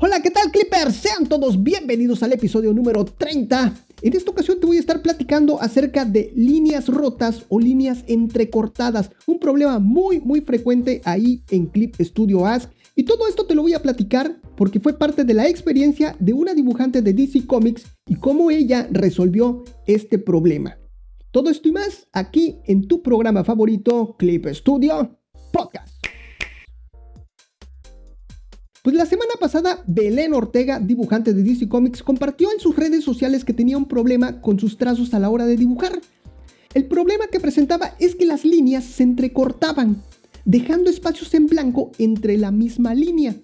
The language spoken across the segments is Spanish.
Hola, ¿qué tal Clippers? Sean todos bienvenidos al episodio número 30. En esta ocasión te voy a estar platicando acerca de líneas rotas o líneas entrecortadas, un problema muy muy frecuente ahí en Clip Studio Ask. Y todo esto te lo voy a platicar porque fue parte de la experiencia de una dibujante de DC Comics y cómo ella resolvió este problema. Todo esto y más aquí en tu programa favorito, Clip Studio Podcast. Pues la semana pasada, Belén Ortega, dibujante de DC Comics, compartió en sus redes sociales que tenía un problema con sus trazos a la hora de dibujar. El problema que presentaba es que las líneas se entrecortaban, dejando espacios en blanco entre la misma línea.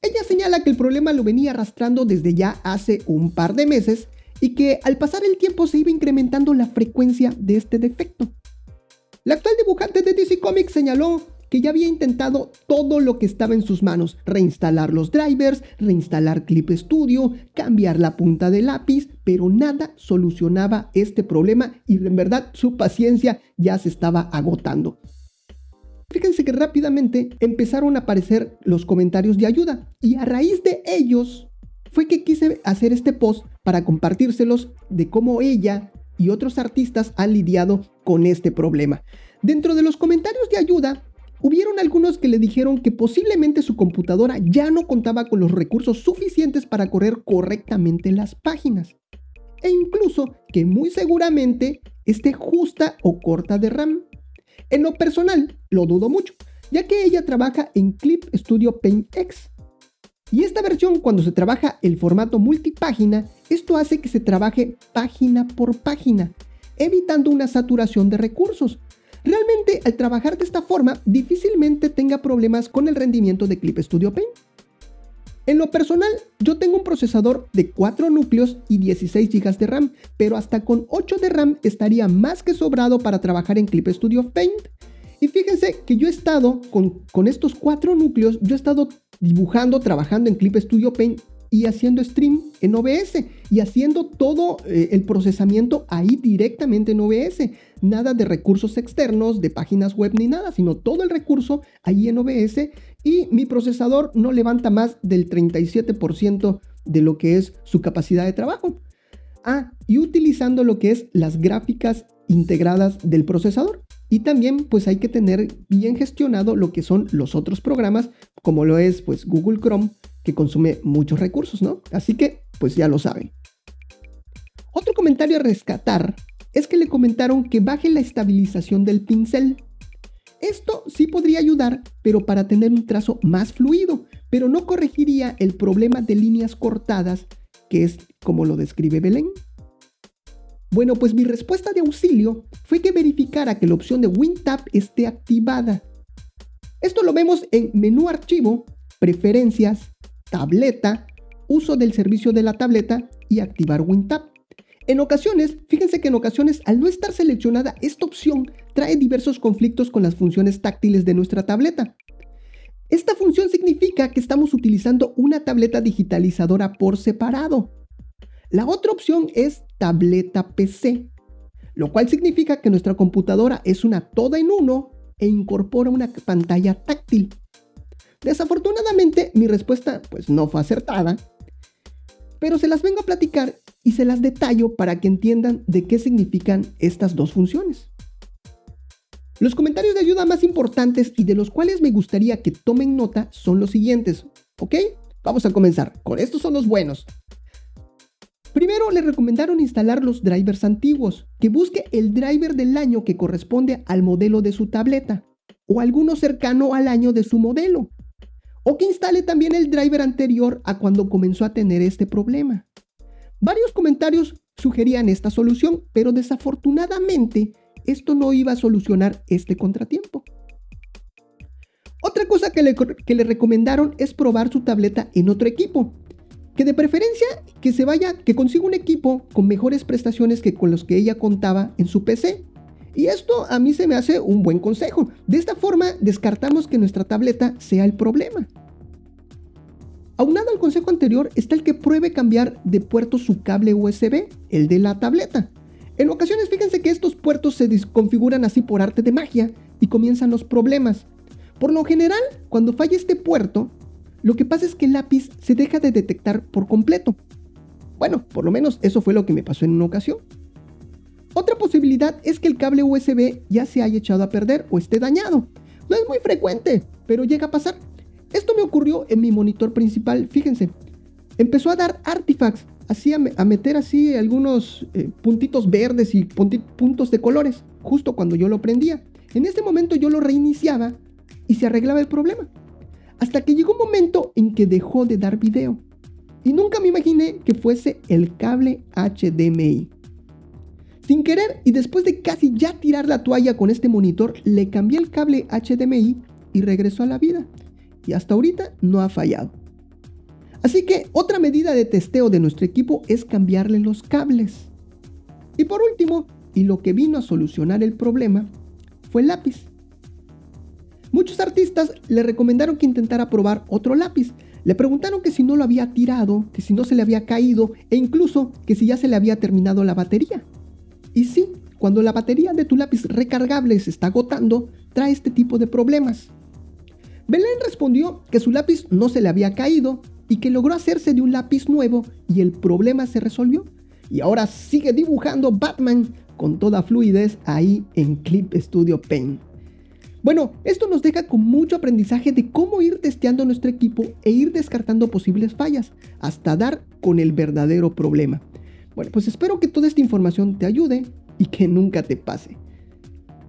Ella señala que el problema lo venía arrastrando desde ya hace un par de meses y que al pasar el tiempo se iba incrementando la frecuencia de este defecto. La actual dibujante de DC Comics señaló que ya había intentado todo lo que estaba en sus manos, reinstalar los drivers, reinstalar Clip Studio, cambiar la punta de lápiz, pero nada solucionaba este problema y en verdad su paciencia ya se estaba agotando. Fíjense que rápidamente empezaron a aparecer los comentarios de ayuda y a raíz de ellos fue que quise hacer este post para compartírselos de cómo ella y otros artistas han lidiado con este problema. Dentro de los comentarios de ayuda Hubieron algunos que le dijeron que posiblemente su computadora ya no contaba con los recursos suficientes para correr correctamente las páginas. E incluso que muy seguramente esté justa o corta de RAM. En lo personal, lo dudo mucho, ya que ella trabaja en Clip Studio Paint X. Y esta versión, cuando se trabaja el formato multipágina, esto hace que se trabaje página por página, evitando una saturación de recursos, Realmente, al trabajar de esta forma, difícilmente tenga problemas con el rendimiento de Clip Studio Paint. En lo personal, yo tengo un procesador de 4 núcleos y 16 GB de RAM, pero hasta con 8 de RAM estaría más que sobrado para trabajar en Clip Studio Paint. Y fíjense que yo he estado con, con estos 4 núcleos, yo he estado dibujando, trabajando en Clip Studio Paint y haciendo stream en OBS y haciendo todo eh, el procesamiento ahí directamente en OBS. Nada de recursos externos, de páginas web ni nada, sino todo el recurso ahí en OBS y mi procesador no levanta más del 37% de lo que es su capacidad de trabajo. Ah, y utilizando lo que es las gráficas integradas del procesador. Y también pues hay que tener bien gestionado lo que son los otros programas, como lo es pues Google Chrome, que consume muchos recursos, ¿no? Así que, pues ya lo saben. Otro comentario a rescatar es que le comentaron que baje la estabilización del pincel. Esto sí podría ayudar, pero para tener un trazo más fluido, pero no corregiría el problema de líneas cortadas, que es como lo describe Belén. Bueno, pues mi respuesta de auxilio fue que verificara que la opción de WinTap esté activada. Esto lo vemos en menú archivo, preferencias, tableta, uso del servicio de la tableta y activar WinTap. En ocasiones, fíjense que en ocasiones al no estar seleccionada esta opción trae diversos conflictos con las funciones táctiles de nuestra tableta. Esta función significa que estamos utilizando una tableta digitalizadora por separado. La otra opción es tableta PC, lo cual significa que nuestra computadora es una toda en uno e incorpora una pantalla táctil. Desafortunadamente, mi respuesta pues no fue acertada, pero se las vengo a platicar y se las detallo para que entiendan de qué significan estas dos funciones. Los comentarios de ayuda más importantes y de los cuales me gustaría que tomen nota son los siguientes, ¿ok? Vamos a comenzar. Con estos son los buenos. Primero le recomendaron instalar los drivers antiguos, que busque el driver del año que corresponde al modelo de su tableta, o alguno cercano al año de su modelo o que instale también el driver anterior a cuando comenzó a tener este problema. Varios comentarios sugerían esta solución, pero desafortunadamente esto no iba a solucionar este contratiempo. Otra cosa que le, que le, recomendaron es probar su tableta en otro equipo. Que de preferencia que se vaya, que consiga un equipo con mejores prestaciones que con los que ella contaba en su PC. Y esto a mí se me hace un buen consejo. De esta forma descartamos que nuestra tableta sea el problema. Aunado al consejo anterior está el que pruebe cambiar de puerto su cable USB, el de la tableta. En ocasiones fíjense que estos puertos se desconfiguran así por arte de magia y comienzan los problemas. Por lo general, cuando falla este puerto, Lo que pasa es que el lápiz se deja de detectar por completo. Bueno, por lo menos eso fue lo que me pasó en una ocasión. Otra posibilidad es que el cable USB ya se haya echado a perder o esté dañado. No es muy frecuente, pero llega a pasar. Esto me ocurrió en mi monitor principal, fíjense. Empezó a dar artifacts, así a, meter así algunos eh, puntitos verdes y puntos de colores, justo cuando yo lo prendía. En este momento yo lo reiniciaba y se arreglaba el problema. Hasta que llegó un momento en que dejó de dar video. Y nunca me imaginé que fuese el cable HDMI. Sin querer y después de casi ya tirar la toalla con este monitor, le cambié el cable HDMI y regresó a la vida. Y hasta ahorita no ha fallado. Así que otra medida de testeo de nuestro equipo es cambiarle los cables. Y por último, y lo que vino a solucionar el problema, fue el lápiz. Muchos artistas le recomendaron que intentara probar otro lápiz. Le preguntaron que si no lo había tirado, que si no se le había caído e incluso que si ya se le había terminado la batería. Y sí, cuando la batería de tu lápiz recargable se está agotando, trae este tipo de problemas. Belén respondió que su lápiz no se le había caído y que logró hacerse de un lápiz nuevo y el problema se resolvió. Y ahora sigue dibujando Batman con toda fluidez ahí en Clip Studio Paint. Bueno, esto nos deja con mucho aprendizaje de cómo ir testeando nuestro equipo e ir descartando posibles fallas hasta dar con el verdadero problema. Bueno, pues espero que toda esta información te ayude y que nunca te pase.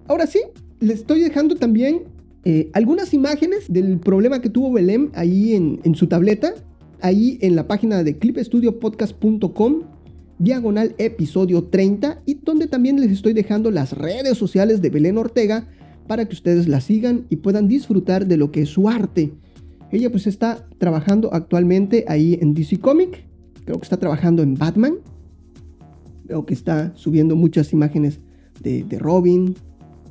Ahora sí, les estoy dejando también eh, algunas imágenes del problema que tuvo Belém ahí en, en su tableta, ahí en la página de clipstudiopodcast.com diagonal episodio 30 y donde también les estoy dejando las redes sociales de Belén Ortega para que ustedes la sigan y puedan disfrutar de lo que es su arte. Ella pues está trabajando actualmente ahí en DC Comic, creo que está trabajando en Batman, veo que está subiendo muchas imágenes de, de Robin,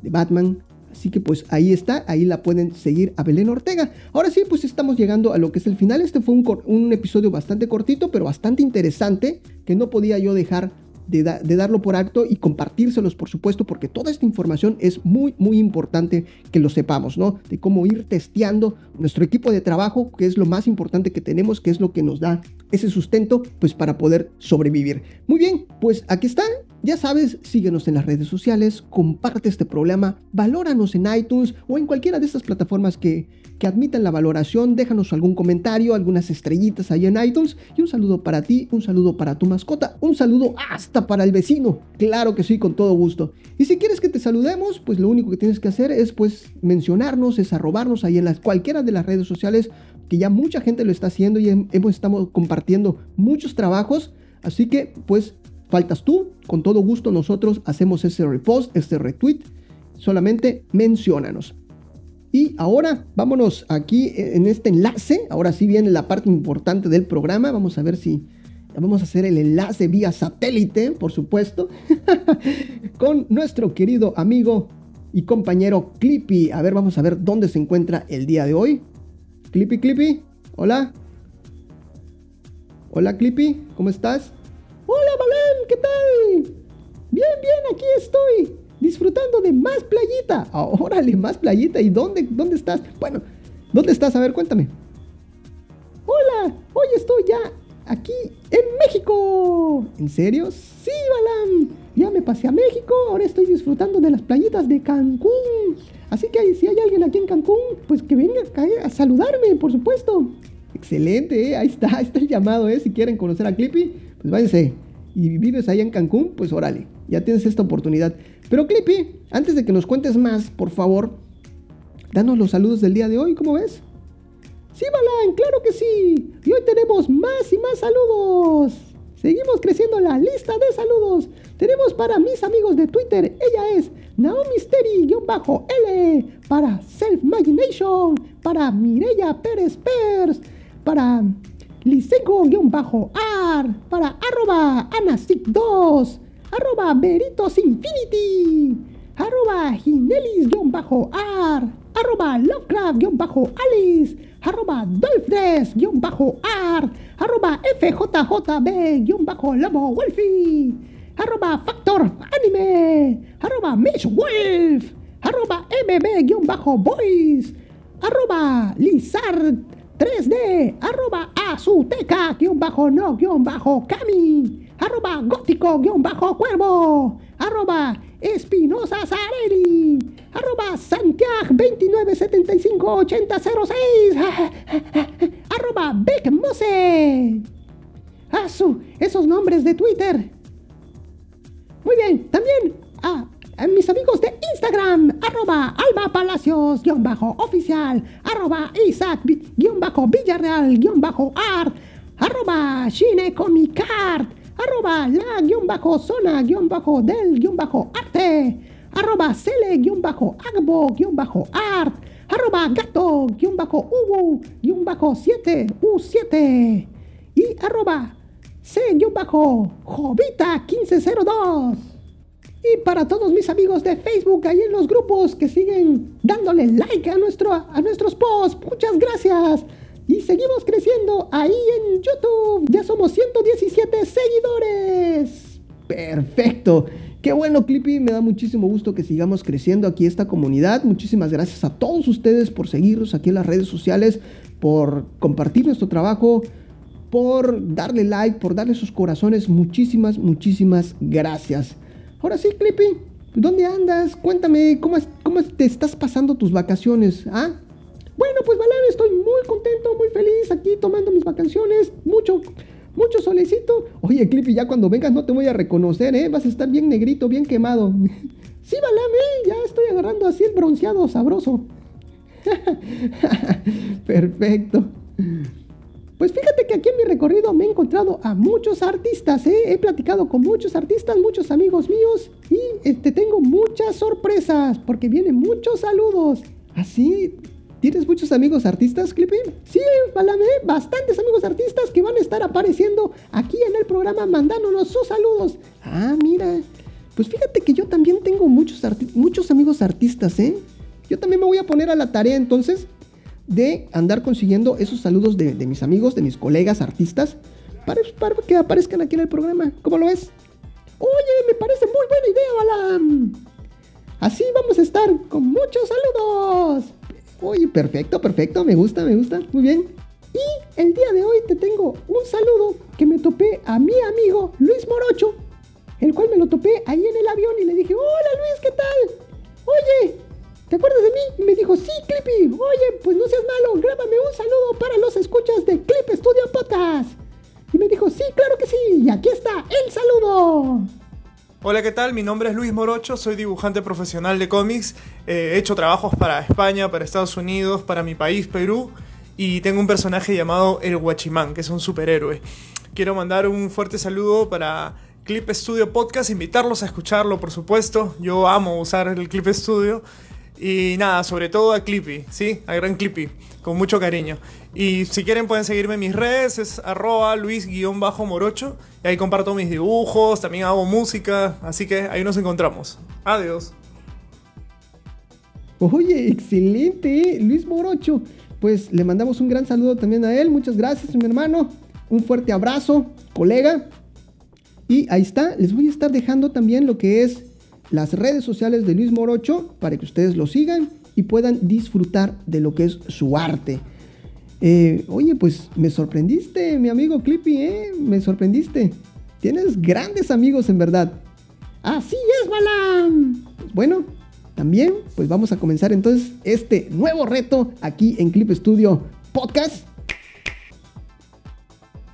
de Batman, Así que pues ahí está, ahí la pueden seguir a Belén Ortega. Ahora sí, pues estamos llegando a lo que es el final. Este fue un, un episodio bastante cortito, pero bastante interesante, que no podía yo dejar de, darlo por alto y compartírselos, por supuesto, porque toda esta información es muy, muy importante que lo sepamos, ¿no? De cómo ir testeando nuestro equipo de trabajo, que es lo más importante que tenemos, que es lo que nos da ese sustento, pues para poder sobrevivir. Muy bien, pues aquí están. Ya sabes, síguenos en las redes sociales, comparte este programa, valóranos en iTunes o en cualquiera de estas plataformas que, que admitan la valoración, déjanos algún comentario, algunas estrellitas ahí en iTunes. Y un saludo para ti, un saludo para tu mascota, un saludo hasta para el vecino, claro que sí, con todo gusto. Y si quieres que te saludemos, pues lo único que tienes que hacer es pues mencionarnos, es arrobarnos ahí en las, cualquiera de las redes sociales, que ya mucha gente lo está haciendo y hemos estamos compartiendo muchos trabajos, así que pues faltas tú, con todo gusto nosotros hacemos ese repost, este retweet, solamente menciónanos. Y ahora vámonos aquí en este enlace, ahora sí viene la parte importante del programa, vamos a ver si vamos a hacer el enlace vía satélite, por supuesto, con nuestro querido amigo y compañero Clippy. A ver, vamos a ver dónde se encuentra el día de hoy. Clippy, Clippy, hola. Hola Clippy, ¿cómo estás? Hola Balán, ¿qué tal? Bien, bien, aquí estoy disfrutando de más playita. Ah, órale, más playita. ¿Y dónde, dónde estás? Bueno, ¿dónde estás? A ver, cuéntame. Hola, hoy estoy ya aquí en México. ¿En serio? Sí, Balam. Ya me pasé a México, ahora estoy disfrutando de las playitas de Cancún. Así que si hay alguien aquí en Cancún, pues que venga a saludarme, por supuesto. Excelente, ¿eh? ahí está, ahí está el llamado, ¿eh? Si quieren conocer a Clippy, pues váyanse. Y vives ahí en Cancún, pues órale, ya tienes esta oportunidad. Pero Clippy, antes de que nos cuentes más, por favor, danos los saludos del día de hoy, ¿cómo ves? Sí, Balan, claro que sí. Y hoy tenemos más y más saludos. Seguimos creciendo la lista de saludos. Tenemos para mis amigos de Twitter, ella es Naomisteri-L, para Self Imagination, para Mireya Pérez Pers, para Liseco-Ar, para arroba Anasic2, arroba Veritos Infinity, arroba Ginelis-ar, arroba Lovecraft-alice, arroba Dolphres-ar, arroba FJJB-lobo Wolfie, arroba Factor Anime, arroba Mish Wolf, arroba MB-boys, arroba Lizard 3D, arroba azuteca, guion bajo no, guion bajo cami, arroba gótico, guion bajo cuervo, arroba espinosa zarelli, arroba santiago 29758006, arroba becmose. Azu, esos nombres de Twitter. Muy bien, también a, mis amigos de Instagram, arroba Alba Palacios, guion bajo oficial, arroba Isaac, guion bajo Villarreal, guion bajo art, arroba Comicart, arroba la guion bajo zona, guion bajo del, guion bajo arte, arroba Cele, guion bajo agbo, guion bajo art, arroba gato, guion bajo ubu, guion bajo 7, u7, y arroba C-Jovita1502. Y para todos mis amigos de Facebook, ahí en los grupos que siguen dándole like a, nuestro, a nuestros posts, muchas gracias. Y seguimos creciendo ahí en YouTube. Ya somos 117 seguidores. Perfecto. Qué bueno, Clippy. Me da muchísimo gusto que sigamos creciendo aquí esta comunidad. Muchísimas gracias a todos ustedes por seguirnos aquí en las redes sociales, por compartir nuestro trabajo por darle like, por darle sus corazones. Muchísimas, muchísimas gracias. Ahora sí, Clippy, ¿dónde andas? Cuéntame, ¿cómo, cómo te estás pasando tus vacaciones? ¿Ah? Bueno, pues Balán, estoy muy contento, muy feliz aquí tomando mis vacaciones. Mucho, mucho solecito. Oye, Clippy, ya cuando vengas no te voy a reconocer, ¿eh? Vas a estar bien negrito, bien quemado. Sí, Balán, ¿eh? Ya estoy agarrando así el bronceado sabroso. Perfecto. Pues fíjate que aquí en mi recorrido me he encontrado a muchos artistas, ¿eh? he platicado con muchos artistas, muchos amigos míos y este, tengo muchas sorpresas porque vienen muchos saludos. ¿Así? ¿Ah, ¿Tienes muchos amigos artistas, Clippy? Sí, bastantes amigos artistas que van a estar apareciendo aquí en el programa mandándonos sus saludos. Ah, mira. Pues fíjate que yo también tengo muchos, muchos amigos artistas, ¿eh? Yo también me voy a poner a la tarea entonces de andar consiguiendo esos saludos de, mis amigos, de mis colegas artistas, para, que aparezcan aquí en el programa. ¿Cómo lo ves? Oye, me parece muy buena idea, Balam. Así vamos a estar con muchos saludos. Oye, perfecto, perfecto, me gusta, me gusta, muy bien. Y el día de hoy te tengo un saludo que me topé a mi amigo Luis Morocho, el cual me lo topé ahí en el avión y le dije, hola Luis, ¿qué tal? Dijo, sí, Clippy. Oye, pues no seas malo, grábame un saludo para los escuchas de Clip Studio Podcast. Y me dijo, sí, claro que sí. Y aquí está el saludo. Hola, ¿qué tal? Mi nombre es Luis Morocho, soy dibujante profesional de cómics. Eh, he hecho trabajos para España, para Estados Unidos, para mi país, Perú. Y tengo un personaje llamado El Guachimán, que es un superhéroe. Quiero mandar un fuerte saludo para Clip Studio Podcast, invitarlos a escucharlo, por supuesto. Yo amo usar el Clip Studio. Y nada, sobre todo a Clippy, ¿sí? A Gran Clippy, con mucho cariño. Y si quieren pueden seguirme en mis redes, es arroba luis-morocho. Y ahí comparto mis dibujos, también hago música, así que ahí nos encontramos. Adiós. Oye, excelente, Luis Morocho. Pues le mandamos un gran saludo también a él. Muchas gracias, mi hermano. Un fuerte abrazo, colega. Y ahí está, les voy a estar dejando también lo que es las redes sociales de Luis Morocho para que ustedes lo sigan y puedan disfrutar de lo que es su arte. Eh, oye, pues me sorprendiste, mi amigo Clippy, ¿eh? Me sorprendiste. Tienes grandes amigos en verdad. Así es, Balam. Bueno, también pues vamos a comenzar entonces este nuevo reto aquí en Clip Studio Podcast.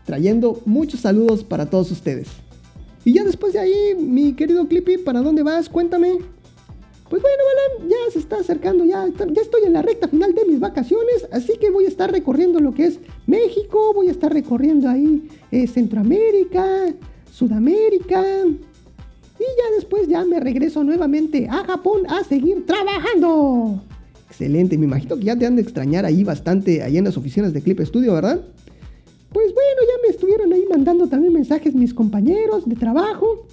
Trayendo muchos saludos para todos ustedes. Y ya después de ahí, mi querido Clippy, ¿para dónde vas? Cuéntame. Pues bueno, ya se está acercando, ya, ya estoy en la recta final de mis vacaciones, así que voy a estar recorriendo lo que es México, voy a estar recorriendo ahí eh, Centroamérica, Sudamérica, y ya después ya me regreso nuevamente a Japón a seguir trabajando. Excelente, me imagino que ya te han de extrañar ahí bastante, ahí en las oficinas de Clip Studio, ¿verdad? Pues bueno, ya me estuvieron ahí mandando también mensajes mis compañeros de trabajo,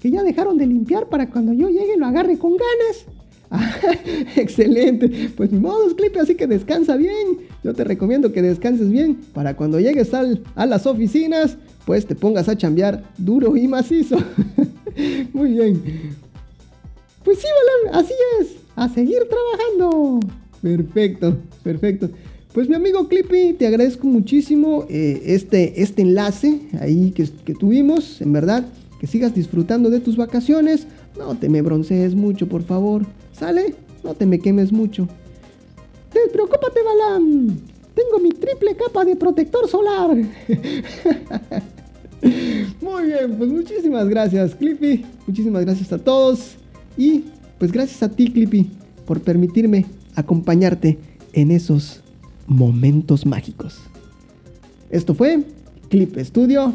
que ya dejaron de limpiar para cuando yo llegue lo agarre con ganas. Ah, excelente. Pues ni modo, Clip, así que descansa bien. Yo te recomiendo que descanses bien para cuando llegues al, a las oficinas, pues te pongas a chambear duro y macizo. Muy bien. Pues sí, Balón, así es. A seguir trabajando. Perfecto, perfecto. Pues mi amigo Clippy, te agradezco muchísimo eh, este, este enlace ahí que, que tuvimos, en verdad, que sigas disfrutando de tus vacaciones. No te me broncees mucho, por favor. ¿Sale? No te me quemes mucho. Despreocúpate, Balam. Tengo mi triple capa de protector solar. Muy bien, pues muchísimas gracias, Clippy. Muchísimas gracias a todos. Y pues gracias a ti, Clippy, por permitirme acompañarte en esos momentos mágicos. Esto fue Clip Studio.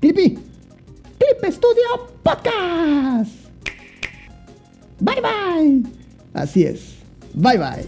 Clippy. Clip Studio Podcast. Bye bye. Así es. Bye bye.